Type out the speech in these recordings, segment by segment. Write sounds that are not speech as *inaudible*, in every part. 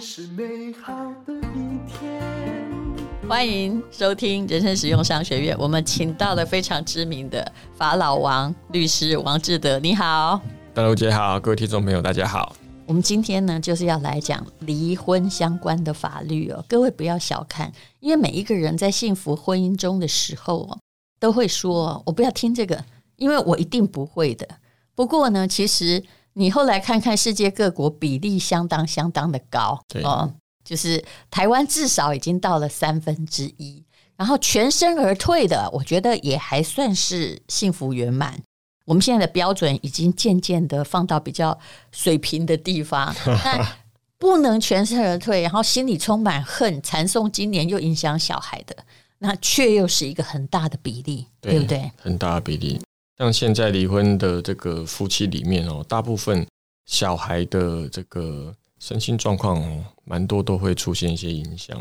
是美好的一天。欢迎收听人生实用商学院。我们请到了非常知名的法老王律师王志德。你好，大陆姐好，各位听众朋友，大家好。我们今天呢，就是要来讲离婚相关的法律哦。各位不要小看，因为每一个人在幸福婚姻中的时候哦，都会说：“我不要听这个，因为我一定不会的。”不过呢，其实。你后来看看世界各国比例相当相当的高，对哦，就是台湾至少已经到了三分之一，然后全身而退的，我觉得也还算是幸福圆满。我们现在的标准已经渐渐的放到比较水平的地方，*laughs* 但不能全身而退，然后心里充满恨，缠讼今年又影响小孩的，那却又是一个很大的比例，对，对不对？很大的比例。像现在离婚的这个夫妻里面哦，大部分小孩的这个身心状况哦，蛮多都会出现一些影响。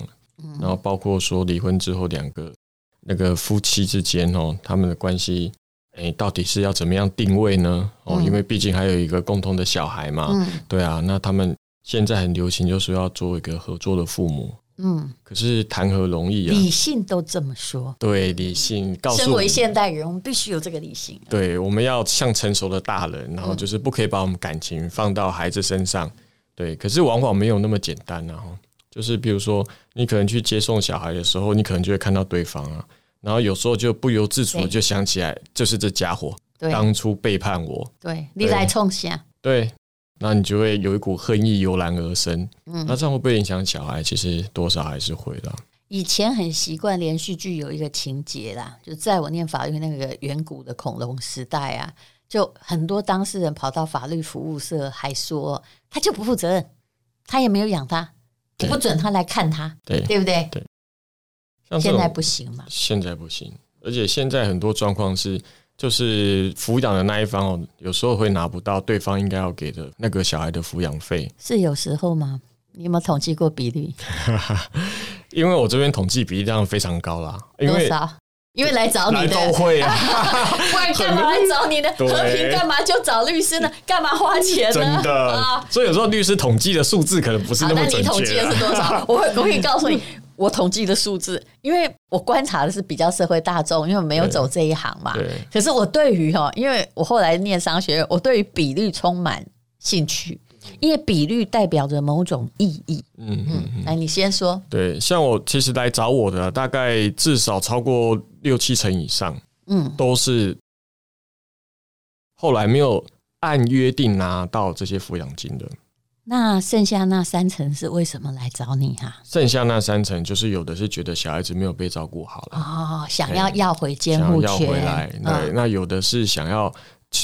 然后包括说离婚之后两个那个夫妻之间哦，他们的关系，哎，到底是要怎么样定位呢？哦，因为毕竟还有一个共同的小孩嘛。对啊，那他们现在很流行，就是要做一个合作的父母。嗯，可是谈何容易啊！理性都这么说，对，理性告诉我，身为现代人，我们必须有这个理性。对，我们要像成熟的大人，然后就是不可以把我们感情放到孩子身上。对，可是往往没有那么简单，然后就是比如说，你可能去接送小孩的时候，你可能就会看到对方啊，然后有时候就不由自主的就想起来，就是这家伙当初背叛我，对，你来冲下，对。那你就会有一股恨意油然而生，嗯，那这样会不会影响小孩？其实多少还是会的。以前很习惯连续剧有一个情节啦，就在我念法律那个远古的恐龙时代啊，就很多当事人跑到法律服务社，还说他就不负责任，他也没有养他，不准他来看他，对，对不对？对。现在不行嘛？现在不行，而且现在很多状况是。就是抚养的那一方哦，有时候会拿不到对方应该要给的那个小孩的抚养费，是有时候吗？你有没有统计过比例？*laughs* 因为我这边统计比例量非常高啦。因为？因为来找你的都会啊，*laughs* 不然干嘛来找你呢？*laughs* 和平干嘛就找律师呢？干嘛花钱呢？真的啊，所以有时候律师统计的数字可能不是那么准确。那你统计的是多少？我会我可以告诉你。我统计的数字，因为我观察的是比较社会大众，因为我没有走这一行嘛。对。可是我对于哈，因为我后来念商学院，我对于比率充满兴趣，因为比率代表着某种意义。嗯嗯嗯。来，你先说。对，像我其实来找我的大概至少超过六七成以上，嗯，都是后来没有按约定拿到这些抚养金的。那剩下那三成是为什么来找你哈、啊？剩下那三成就是有的是觉得小孩子没有被照顾好了哦，想要要回监护权，要回来。对，嗯、那有的是想要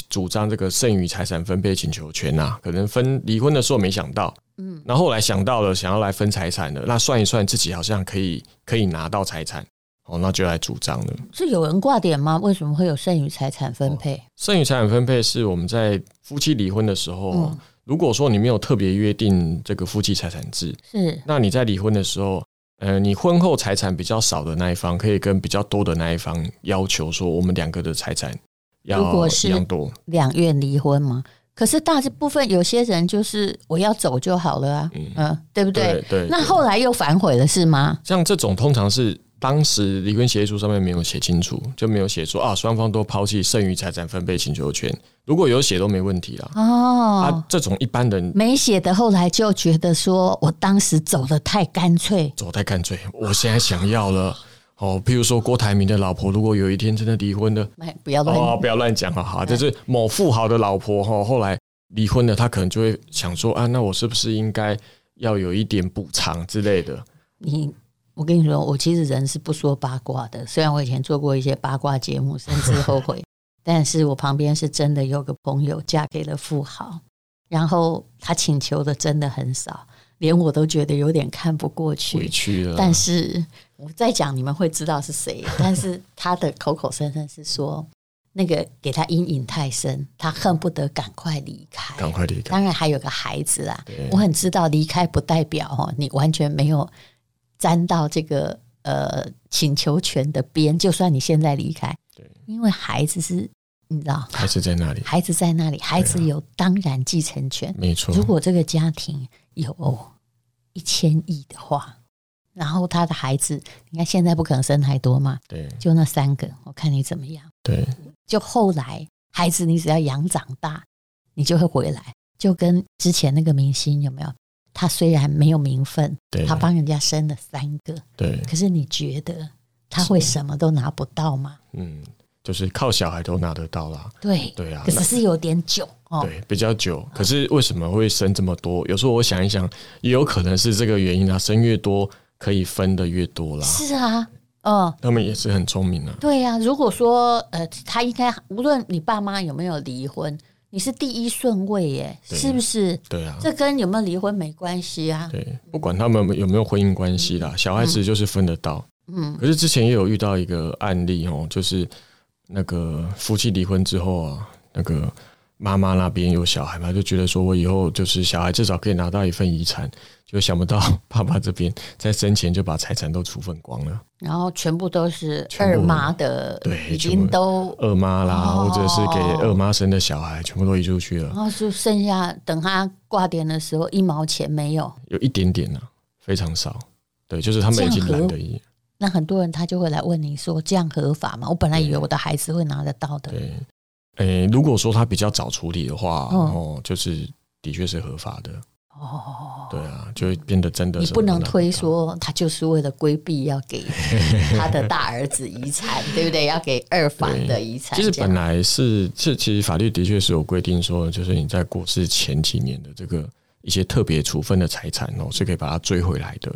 主张这个剩余财产分配请求权呐、啊，可能分离婚的时候没想到，嗯，那后来想到了想要来分财产的，那算一算自己好像可以可以拿到财产。哦，那就来主张了。是有人挂点吗？为什么会有剩余财产分配？哦、剩余财产分配是我们在夫妻离婚的时候，嗯、如果说你没有特别约定这个夫妻财产制，是，那你在离婚的时候，呃，你婚后财产比较少的那一方，可以跟比较多的那一方要求说，我们两个的财产要一样多。两院离婚吗？可是大部分有些人就是我要走就好了啊，嗯，嗯，对不对，对。那后来又反悔了是吗？像这种通常是。当时离婚协议书上面没有写清楚，就没有写说啊，双方都抛弃剩余财产分配请求权。如果有写都没问题啦。哦，啊，这种一般人没写的，后来就觉得说我当时走的太干脆，走太干脆。我现在想要了哦，譬如说郭台铭的老婆，如果有一天真的离婚了，不要乱哦，不要乱讲啊哈。就是某富豪的老婆哈，后来离婚了，他可能就会想说啊，那我是不是应该要有一点补偿之类的？你。我跟你说，我其实人是不说八卦的。虽然我以前做过一些八卦节目，甚至后悔，*laughs* 但是我旁边是真的有个朋友嫁给了富豪，然后他请求的真的很少，连我都觉得有点看不过去。委屈了。但是我在讲，你们会知道是谁。但是他的口口声声是说，那个给他阴影太深，他恨不得赶快离开，赶快离开。当然还有个孩子啊，我很知道离开不代表哦，你完全没有。沾到这个呃请求权的边，就算你现在离开，对，因为孩子是，你知道，孩子在那里，孩子在那里，孩子有当然继承权，没错。如果这个家庭有一千亿的话，然后他的孩子，你看现在不可能生太多嘛，对，就那三个，我看你怎么样，对，就后来孩子你只要养长大，你就会回来，就跟之前那个明星有没有？他虽然没有名分，他帮人家生了三个，对，可是你觉得他会什么都拿不到吗？嗯，就是靠小孩都拿得到啦。对，对啊，可是是有点久哦，对，比较久。可是为什么会生这么多？有时候我想一想，也有可能是这个原因啊，生越多可以分的越多啦。是啊，嗯，他们也是很聪明啊。对呀，如果说呃，他应该无论你爸妈有没有离婚。你是第一顺位耶，是不是？对啊，这跟有没有离婚没关系啊。对，不管他们有没有婚姻关系啦，小孩子就是分得到。嗯，可是之前也有遇到一个案例哦，就是那个夫妻离婚之后啊，那个妈妈那边有小孩嘛，就觉得说我以后就是小孩至少可以拿到一份遗产。就想不到 *laughs* 爸爸这边在生前就把财产都处分光了，然后全部都是二妈的，对，已经都二妈啦，或者是给二妈生的小孩，全部都移出去了，然后就剩下等他挂点的时候一毛钱没有，有一点点呢、啊，非常少。对，就是他们已经懒得移。那很多人他就会来问你说，这样合法吗？我本来以为我的孩子会拿得到的。对，诶，如果说他比较早处理的话，哦，就是的确是合法的。哦，对啊，就会变得真的。你不能推说他就是为了规避要给他的大儿子遗产，*laughs* 对不对？要给二房的遗产。其实本来是，这其实法律的确是有规定说，就是你在过世前几年的这个一些特别处分的财产哦，是可以把它追回来的。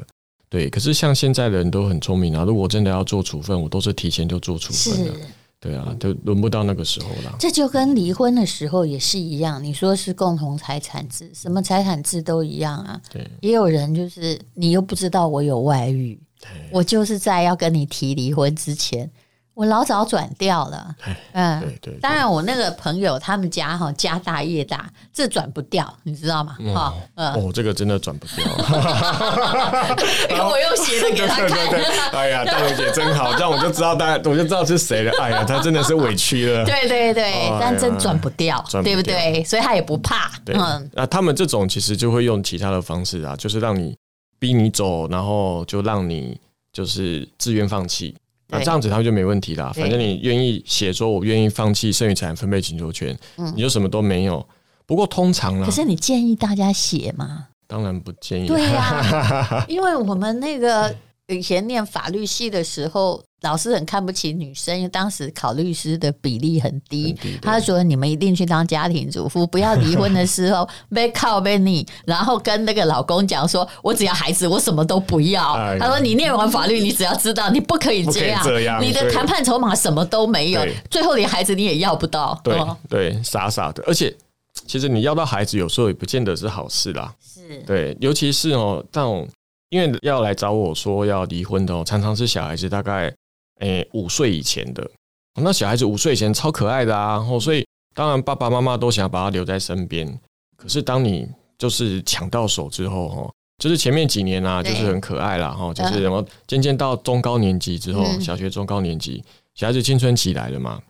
对，可是像现在的人都很聪明啊，如果真的要做处分，我都是提前就做处分的。对啊，就轮不到那个时候了。这就跟离婚的时候也是一样。你说是共同财产制，什么财产制都一样啊。对，也有人就是你又不知道我有外遇，对我就是在要跟你提离婚之前。我老早转掉了，嗯，对对。当然，我那个朋友他们家哈家大业大，这转不掉，你知道吗？哈，哦，这个真的转不掉。*laughs* 因为我又写了给他看。哎呀，大勇姐真好，这样我就知道大家，我就知道是谁了。哎呀，他真的是委屈了。*laughs* 对对对，但真转不掉，对不对？所以他也不怕。嗯，那他们这种其实就会用其他的方式啊，就是让你逼你走，然后就让你就是自愿放弃。那这样子他们就没问题啦。反正你愿意写说，我愿意放弃剩余财产分配请求权，你就什么都没有。不过通常呢，可是你建议大家写吗？当然不建议。对呀，*laughs* 因为我们那个以前念法律系的时候，老师很看不起女生，因为当时考律师的比例很低。很低，他说：“你们一定去当家庭主妇，不要离婚的时候被靠被你，然后跟那个老公讲说，我只要孩子，我什么都不要。哎”他说：“你念完法律，你只要知道，你不可以这样，这样你的谈判筹码什么都没有，最后连孩子你也要不到。对”对对，傻傻的，而且其实你要到孩子，有时候也不见得是好事啦。是对，尤其是哦，这种。因为要来找我说要离婚的哦，常常是小孩子大概诶五岁以前的。那小孩子五岁以前超可爱的啊，然后所以当然爸爸妈妈都想要把他留在身边。可是当你就是抢到手之后哦，就是前面几年啊，就是很可爱啦。哈，就是然后渐渐到中高年级之后，小学中高年级，小孩子青春期来了嘛。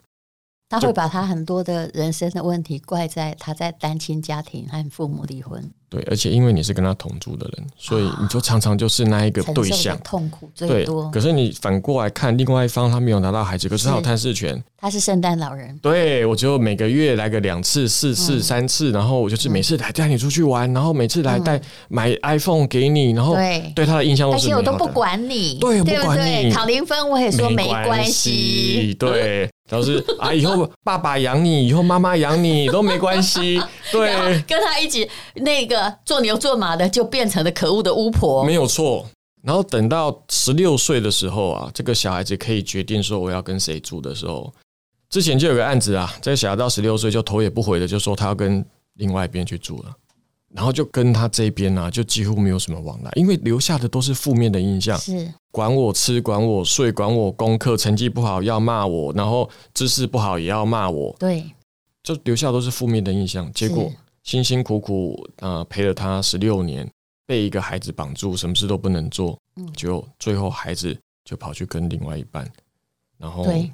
他会把他很多的人生的问题怪在他在单亲家庭和父母离婚。对，而且因为你是跟他同住的人，所以你就常常就是那一个对象，痛苦最多。可是你反过来看，另外一方他没有拿到孩子，可是他有探视权。他是圣诞老人。对，我就每个月来个两次、四次、三次，然后我就是每次来带你出去玩，然后每次来带买 iPhone 给你，然后对他的印象都是而且我都不管你，对，不管你考零分我也说没关系，对。然后是啊，以后爸爸养你，以后妈妈养你都没关系。对，*laughs* 跟他一起那个做牛做马的，就变成了可恶的巫婆。没有错。然后等到十六岁的时候啊，这个小孩子可以决定说我要跟谁住的时候，之前就有个案子啊，这个小孩到十六岁就头也不回的就说他要跟另外一边去住了。然后就跟他这边呢、啊，就几乎没有什么往来，因为留下的都是负面的印象。是管我吃，管我睡，管我功课成绩不好要骂我，然后知识不好也要骂我。对，就留下都是负面的印象。结果辛辛苦苦啊、呃、陪了他十六年，被一个孩子绑住，什么事都不能做。嗯，就最后孩子就跑去跟另外一半，然后对，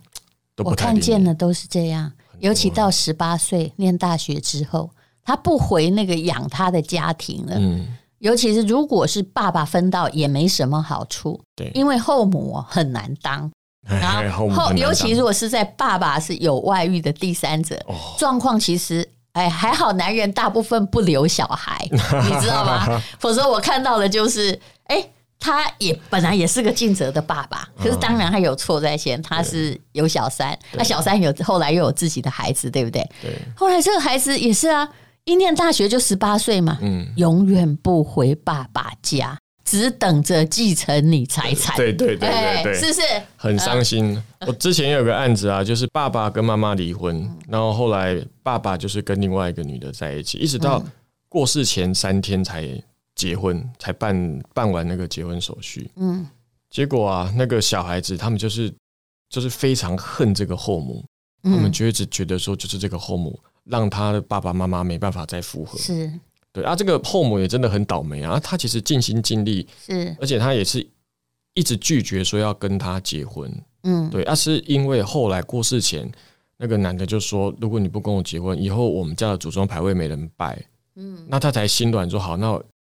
我看见的都是这样，尤其到十八岁念大学之后。他不回那个养他的家庭了，嗯，尤其是如果是爸爸分到也没什么好处，对，因为后母 *laughs* 很难当，然后后尤其如果是在爸爸是有外遇的第三者，状况其实哎还好，男人大部分不留小孩，*laughs* 你知道吗？否则我看到的就是，哎，他也本来也是个尽责的爸爸，可是当然他有错在先，他是有小三，那小三有后来又有自己的孩子，对不对？对，后来这个孩子也是啊。一念大学就十八岁嘛，嗯，永远不回爸爸家，只等着继承你财产。对对对对对，是不是很伤心？我之前有个案子啊，就是爸爸跟妈妈离婚，然后后来爸爸就是跟另外一个女的在一起，一直到过世前三天才结婚，才办办完那个结婚手续。嗯，结果啊，那个小孩子他们就是就是非常恨这个后母，他们就一直觉得说，就是这个后母。让他的爸爸妈妈没办法再复合，是对啊，这个后母也真的很倒霉啊。他其实尽心尽力，是，而且他也是一直拒绝说要跟他结婚，嗯，对啊，是因为后来过世前，那个男的就说，如果你不跟我结婚，以后我们家的祖宗牌位没人拜，嗯，那他才心软说好，那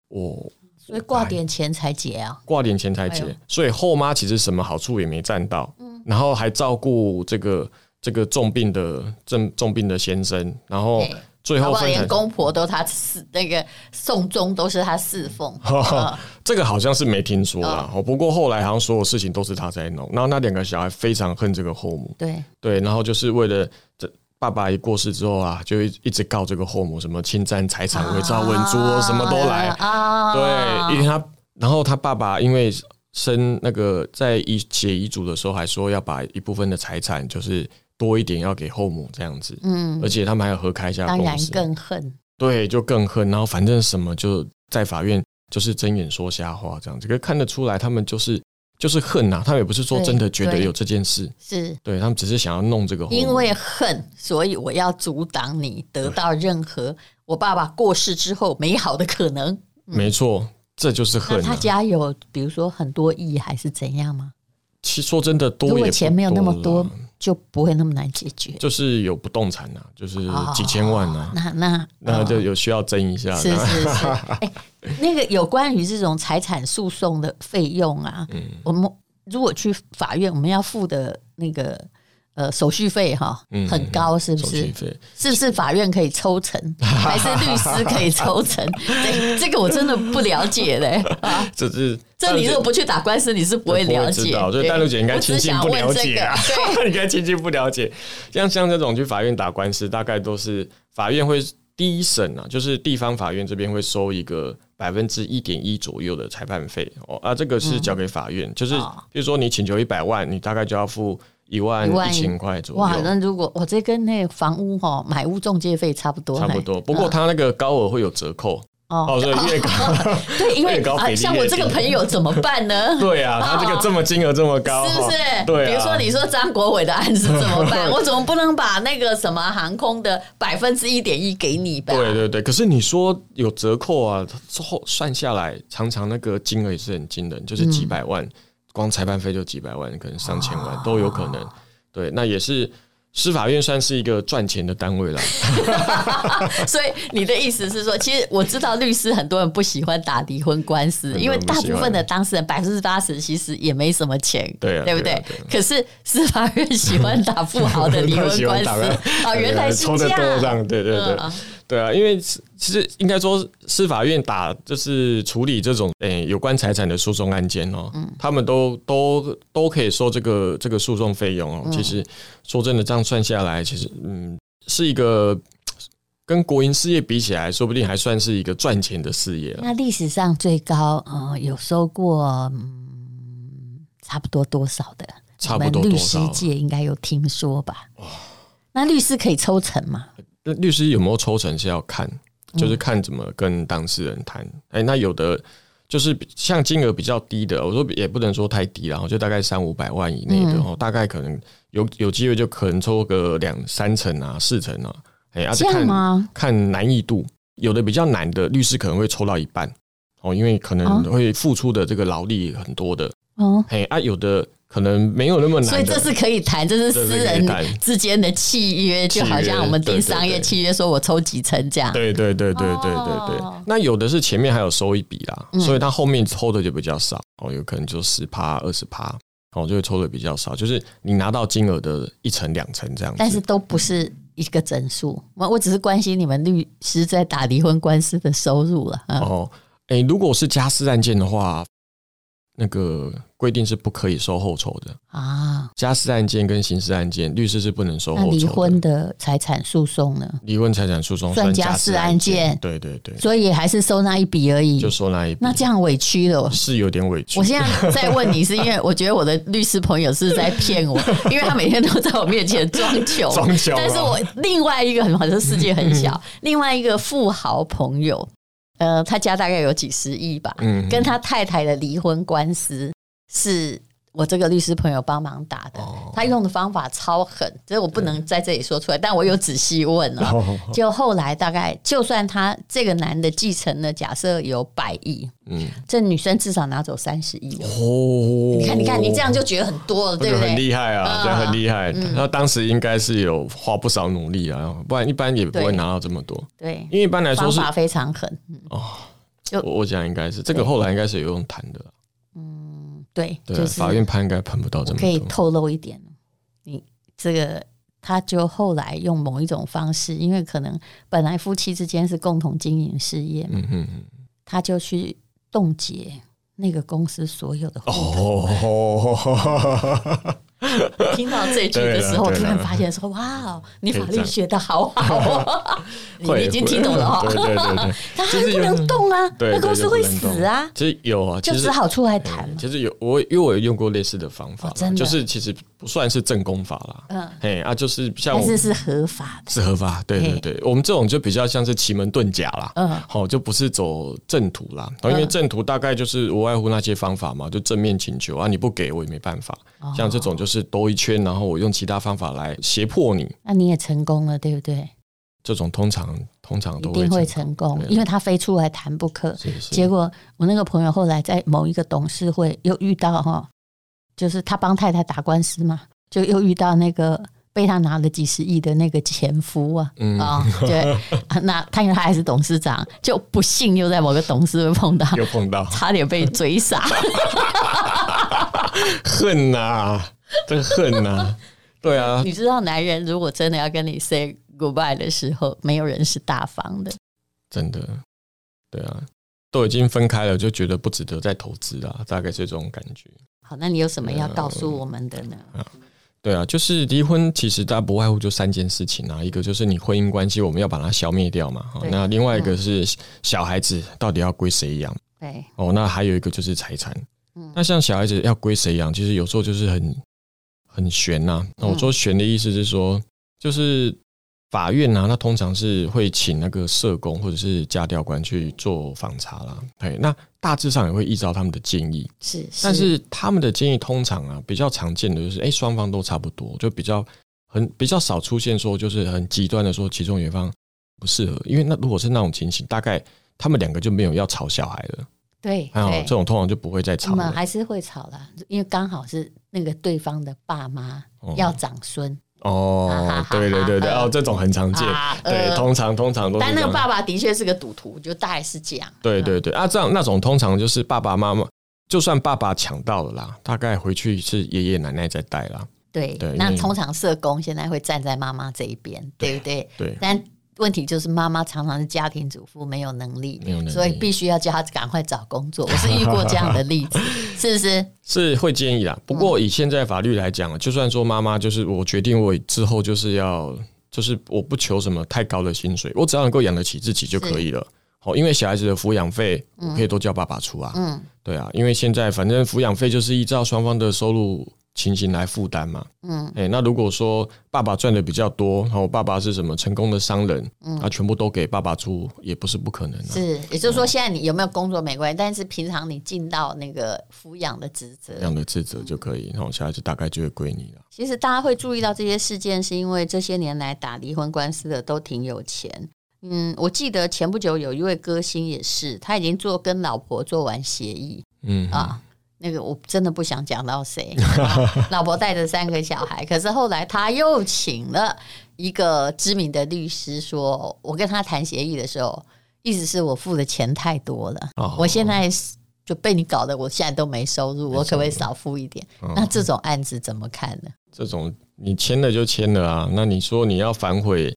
我所以挂点钱才结啊，挂点钱才结，所以后妈其实什么好处也没占到，嗯，然后还照顾这个。这个重病的重重病的先生，然后最后连公婆都他侍那个送终都是他侍奉，*laughs* 这个好像是没听说啦。不过后来好像所有事情都是他在弄，然后那两个小孩非常恨这个后母，对对，然后就是为了这爸爸一过世之后啊，就一一直告这个后母什么侵占财产、伪造文书，什么都来啊。对，因为他然后他爸爸因为生那个在遗写遗嘱的时候还说要把一部分的财产就是。多一点要给后母这样子，嗯，而且他们还要合开一下公司，当然更恨，对，就更恨。然后反正什么就在法院就是睁眼说瞎话这样子，可看得出来他们就是就是恨呐、啊，他们也不是说真的觉得有这件事，是对他们只是想要弄这个，因为恨，所以我要阻挡你得到任何我爸爸过世之后美好的可能。嗯、没错，这就是恨、啊。他家有比如说很多亿还是怎样吗？其实说真的多，多，如果钱没有那么多。就不会那么难解决，就是有不动产呐、啊，就是几千万呐、啊哦，那那那就有需要争一下。是是是，*laughs* 哎，那个有关于这种财产诉讼的费用啊，嗯，我们如果去法院，我们要付的那个。呃，手续费哈，很高，是不是？是不是法院可以抽成，*laughs* 还是律师可以抽成？这这个我真的不了解嘞。*laughs* 啊，这是这你如果不去打官司，你是不会了解。所以淡如姐应该轻轻不了解啊，*laughs* 对，应该轻轻不了解。像像这种去法院打官司，大概都是法院会第一审啊，就是地方法院这边会收一个百分之一点一左右的裁判费哦，啊，这个是交给法院，嗯、就是比如说你请求一百万，你大概就要付一万一千块左右。哇，那如果我这跟那房屋哈买屋中介费差不多，差不多，不过他那个高额会有折扣。哦，所以 *laughs* 越高，*laughs* 对，因为啊，像我这个朋友怎么办呢？*laughs* 对啊，他这个这么金额这么高，是不是？对，比如说你说张国伟的案子怎么办？我怎么不能把那个什么航空的百分之一点一给你吧？对对对，可是你说有折扣啊，之后算下来，常常那个金额也是很惊人，就是几百万，光裁判费就几百万，可能上千万都有可能。对，那也是。司法院算是一个赚钱的单位了，*laughs* 所以你的意思是说，其实我知道律师很多人不喜欢打离婚官司，因为大部分的当事人百分之八十其实也没什么钱，对啊，对不对？可是司法院喜欢打富豪的离婚官司 *laughs* 啊，原来是这样，*laughs* 对对对。对啊，因为其实应该说，司法院打就是处理这种诶、欸、有关财产的诉讼案件哦，嗯，他们都都都可以收这个这个诉讼费用哦。其实说真的，这样算下来，其实嗯，是一个跟国营事业比起来，说不定还算是一个赚钱的事业。那历史上最高呃有收过嗯差不多多少的？差不多多少？律师界应该有听说吧？哦，那律师可以抽成吗？那律师有没有抽成是要看，就是看怎么跟当事人谈。哎、嗯欸，那有的就是像金额比较低的，我说也不能说太低，然后就大概三五百万以内的，哦、嗯，大概可能有有机会就可能抽个两三成啊、四成啊。哎、欸，这样吗？看难易度，有的比较难的律师可能会抽到一半哦，因为可能会付出的这个劳力很多的。哦，哎啊，有的。可能没有那么难，所以这是可以谈，这是私人之间的契约，就好像我们订商业契约，说我抽几成这样。对对对对对对对。那有的是前面还有收一笔啦，所以他后面抽的就比较少哦，有可能就十趴二十趴哦，就会抽的比较少，就是你拿到金额的一成两成这样。但是都不是一个整数，我我只是关心你们律师在打离婚官司的收入了。哦，哎，如果是家事案件的话。那个规定是不可以收后酬的啊！家事案件跟刑事案件，律师是不能收后酬的。离婚的财产诉讼呢？离婚财产诉讼算家事案件，对对对，所以还是收那一笔而已，就收那一笔。那这样委屈了，是有点委屈。我现在在问你，是因为我觉得我的律师朋友是在骗我，*laughs* 因为他每天都在我面前装穷，装穷。但是我另外一个很好，这世界很小，另外一个富豪朋友。呃，他家大概有几十亿吧，嗯，跟他太太的离婚官司是。我这个律师朋友帮忙打的，他用的方法超狠，这我不能在这里说出来，但我有仔细问了。*laughs* 就后来大概，就算他这个男的继承了，假设有百亿，嗯，这女生至少拿走三十亿哦。你看，你看，你这样就觉得很多了，对不对？很厉害啊，对，很厉害。他当时应该是有花不少努力啊，不然一般也不会拿到这么多。对，因为一般来说是非常狠。哦，就我讲应该是这个后来应该是有用谈的。对，对，法院判应该判不到这么多。可以透露一点，你这个他就后来用某一种方式，因为可能本来夫妻之间是共同经营事业，嗯嗯嗯，他就去冻结那个公司所有的户头。*laughs* *laughs* 听到这句的时候，突然发现说：“哇，你法律学的好好 *laughs* 哦，你已经听懂了哦。*laughs* ”对对对，他还不能动啊，那公司会死啊。其实有啊，就只好出来谈。其实有我，因为我有用过类似的方法，就是其实不算是正功法啦。嗯，哎啊，就是像但是是合法的，是合法。对对对，我们这种就比较像是奇门遁甲啦。嗯，好，就不是走正途啦。因为正途大概就是无外乎那些方法嘛，就正面请求啊，你不给我也没办法。像这种就是。是兜一圈，然后我用其他方法来胁迫你，那你也成功了，对不对？这种通常通常都一定会成功，因为他非出来谈不可。结果我那个朋友后来在某一个董事会又遇到哈，就是他帮太太打官司嘛，就又遇到那个被他拿了几十亿的那个前夫啊，啊，对，那他因为他还是董事长，就不幸又在某个董事会碰到，又碰到，差点被追杀，*laughs* 恨呐！真 *laughs* 恨呐、啊，对啊，你知道，男人如果真的要跟你 say goodbye 的时候，没有人是大方的，真的，对啊。都已经分开了，就觉得不值得再投资啊，大概是这种感觉。好，那你有什么要告诉我们的呢？啊，对啊，就是离婚其实大家不外乎就三件事情啊，一个就是你婚姻关系我们要把它消灭掉嘛，好，那另外一个是小孩子到底要归谁养？对，哦，那还有一个就是财产。嗯那像小孩子要归谁养？其实有时候就是很很悬呐。那我说悬的意思是说，就是。法院呢、啊，那通常是会请那个社工或者是家调官去做访查啦。对，那大致上也会依照他们的建议。是，是，但是他们的建议通常啊，比较常见的就是，哎、欸，双方都差不多，就比较很比较少出现说，就是很极端的说，其中有一方不适合。因为那如果是那种情形，大概他们两个就没有要吵小孩了。对，还有这种通常就不会再吵了。还是会吵啦，因为刚好是那个对方的爸妈要长孙。嗯哦，对对对对，哦，这种很常见，对，通常通常都。但那个爸爸的确是个赌徒，就大概是这样。对对对，啊，这样那种通常就是爸爸妈妈，就算爸爸抢到了啦，大概回去是爷爷奶奶在带啦。对对，那通常社工现在会站在妈妈这一边，对不对？对，但。问题就是妈妈常常是家庭主妇，没有能力，没有能力，所以必须要叫她赶快找工作。我是 *laughs* 遇过这样的例子，是不是？是会建议啦。不过以现在法律来讲，就算说妈妈就是我决定，我之后就是要，就是我不求什么太高的薪水，我只要能够养得起自己就可以了。好，因为小孩子的抚养费，我可以都叫爸爸出啊。嗯，对啊，因为现在反正抚养费就是依照双方的收入。情形来负担嘛，嗯，哎、欸，那如果说爸爸赚的比较多，然后爸爸是什么成功的商人，嗯，那全部都给爸爸出也不是不可能的。是，也就是说，现在你有没有工作没关系，但是平常你尽到那个抚养的职责，养的职责就可以，然后小孩子大概就会归你了。其实大家会注意到这些事件，是因为这些年来打离婚官司的都挺有钱。嗯，我记得前不久有一位歌星也是，他已经做跟老婆做完协议，嗯啊。那个我真的不想讲到谁，*laughs* 老婆带着三个小孩，可是后来他又请了一个知名的律师说，说我跟他谈协议的时候，意思是我付的钱太多了，哦、我现在就被你搞得我现在都没收入，我可不可以少付一点？哦、那这种案子怎么看呢？这种你签了就签了啊，那你说你要反悔，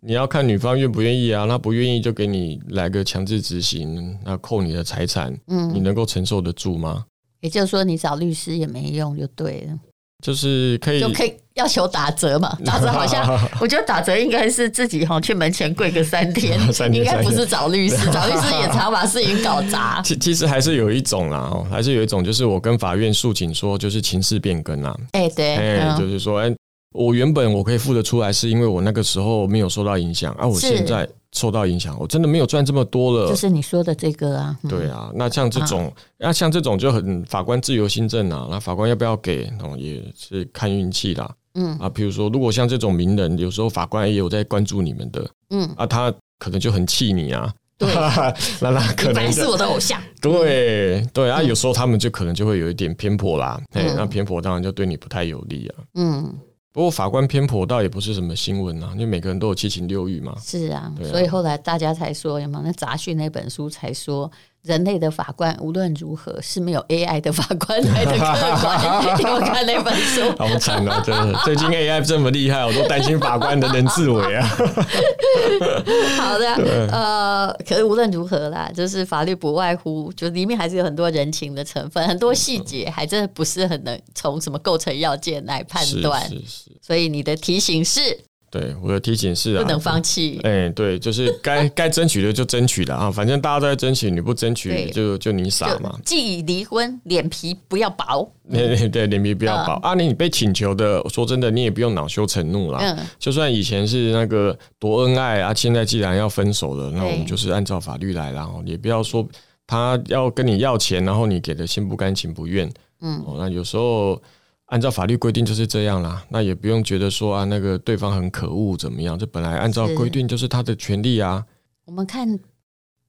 你要看女方愿不愿意啊，那不愿意就给你来个强制执行，那扣你的财产，嗯，你能够承受得住吗？也就是说，你找律师也没用，就对了。就是可以，就可以要求打折嘛。*laughs* 打折好像，我觉得打折应该是自己哈去门前跪个三天，*laughs* 应该不是找律师。*laughs* 找律师也常把事情搞砸。其其实还是有一种啦，哦，还是有一种，就是我跟法院诉请说，就是情势变更啦。哎，对，哎，就是说，哎，我原本我可以付得出来，是因为我那个时候没有受到影响啊，我现在。受到影响，我真的没有赚这么多了。就是你说的这个啊，嗯、对啊。那像这种，那、啊、像这种就很法官自由心证啊。那法官要不要给，哦，也是看运气啦。嗯啊，比如说，如果像这种名人，有时候法官也有在关注你们的，嗯啊，他可能就很气你啊。对，*laughs* 那那可能是我的偶像。对对啊，有时候他们就可能就会有一点偏颇啦。哎、嗯，那偏颇当然就对你不太有利啊。嗯。不过法官偏颇倒也不是什么新闻啊，因为每个人都有七情六欲嘛。是啊，啊所以后来大家才说，有没有那杂讯那本书才说。人类的法官 *laughs* 无论如何是没有 AI 的法官来的客观。*laughs* 你有看那本书？好惨啊！真的，最近 AI 这么厉害，我都担心法官的人自危啊。*laughs* 好的，呃，可是无论如何啦，就是法律不外乎，就里面还是有很多人情的成分，很多细节还真的不是很能从什么构成要件来判断。是是是。所以你的提醒是。对，我的提醒是啊，不能放弃。哎、欸，对，就是该 *laughs* 该争取的就争取了啊，反正大家都在争取，你不争取就就你傻嘛。既离婚，脸皮不要薄。对 *laughs* 对，脸皮不要薄。啊，你你被请求的，说真的，你也不用恼羞成怒啦。嗯。就算以前是那个多恩爱啊，现在既然要分手了，那我们就是按照法律来，然后也不要说他要跟你要钱，然后你给的心不甘情不愿。嗯。哦，那有时候。按照法律规定就是这样啦，那也不用觉得说啊，那个对方很可恶怎么样？这本来按照规定就是他的权利啊。我们看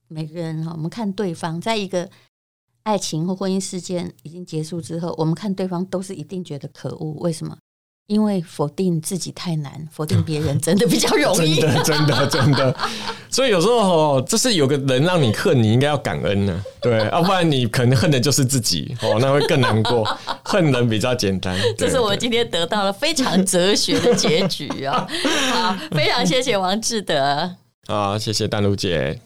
每个人哈，我们看对方，在一个爱情或婚姻事件已经结束之后，我们看对方都是一定觉得可恶。为什么？因为否定自己太难，否定别人 *laughs* 真的比较容易。真的，真的，真的。所以有时候哦，这是有个人让你恨，你应该要感恩呢。对，要不然你可能恨的就是自己 *laughs* 哦，那会更难过。恨人比较简单。这是我今天得到了非常哲学的结局啊！好，非常谢谢王志德。好，谢谢丹如姐。